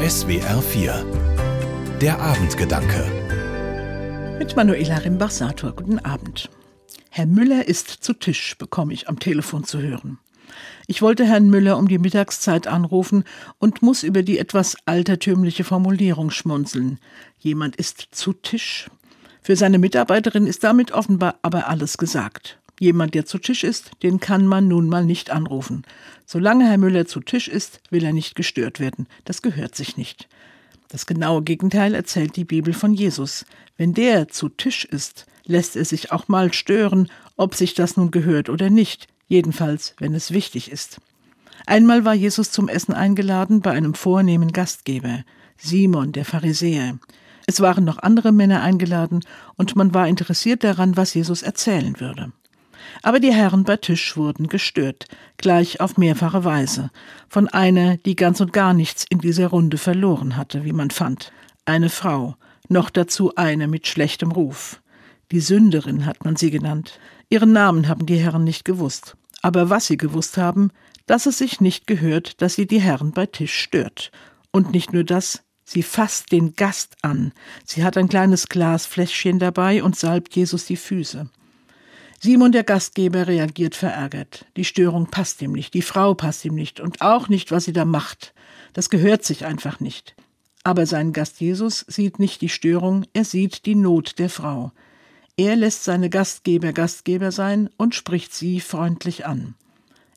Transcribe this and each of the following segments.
SWR 4 Der Abendgedanke Mit Manuela Rimbach-Sator, guten Abend. Herr Müller ist zu Tisch, bekomme ich am Telefon zu hören. Ich wollte Herrn Müller um die Mittagszeit anrufen und muss über die etwas altertümliche Formulierung schmunzeln. Jemand ist zu Tisch. Für seine Mitarbeiterin ist damit offenbar aber alles gesagt. Jemand, der zu Tisch ist, den kann man nun mal nicht anrufen. Solange Herr Müller zu Tisch ist, will er nicht gestört werden. Das gehört sich nicht. Das genaue Gegenteil erzählt die Bibel von Jesus. Wenn der zu Tisch ist, lässt er sich auch mal stören, ob sich das nun gehört oder nicht, jedenfalls wenn es wichtig ist. Einmal war Jesus zum Essen eingeladen bei einem vornehmen Gastgeber, Simon der Pharisäer. Es waren noch andere Männer eingeladen, und man war interessiert daran, was Jesus erzählen würde. Aber die Herren bei Tisch wurden gestört, gleich auf mehrfache Weise, von einer, die ganz und gar nichts in dieser Runde verloren hatte, wie man fand. Eine Frau, noch dazu eine mit schlechtem Ruf. Die Sünderin hat man sie genannt. Ihren Namen haben die Herren nicht gewusst. Aber was sie gewusst haben, dass es sich nicht gehört, dass sie die Herren bei Tisch stört. Und nicht nur das, sie fasst den Gast an. Sie hat ein kleines Glasfläschchen dabei und salbt Jesus die Füße. Simon, der Gastgeber, reagiert verärgert. Die Störung passt ihm nicht, die Frau passt ihm nicht und auch nicht, was sie da macht. Das gehört sich einfach nicht. Aber sein Gast Jesus sieht nicht die Störung, er sieht die Not der Frau. Er lässt seine Gastgeber Gastgeber sein und spricht sie freundlich an.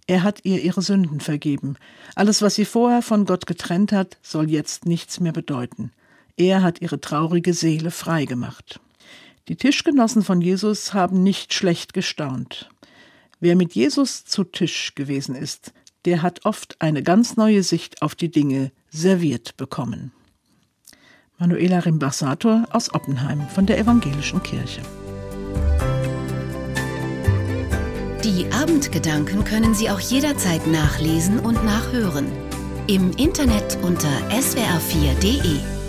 Er hat ihr ihre Sünden vergeben. Alles, was sie vorher von Gott getrennt hat, soll jetzt nichts mehr bedeuten. Er hat ihre traurige Seele frei gemacht. Die Tischgenossen von Jesus haben nicht schlecht gestaunt. Wer mit Jesus zu Tisch gewesen ist, der hat oft eine ganz neue Sicht auf die Dinge serviert bekommen. Manuela Rimbach-Sator aus Oppenheim von der Evangelischen Kirche. Die Abendgedanken können Sie auch jederzeit nachlesen und nachhören. Im Internet unter swr4.de.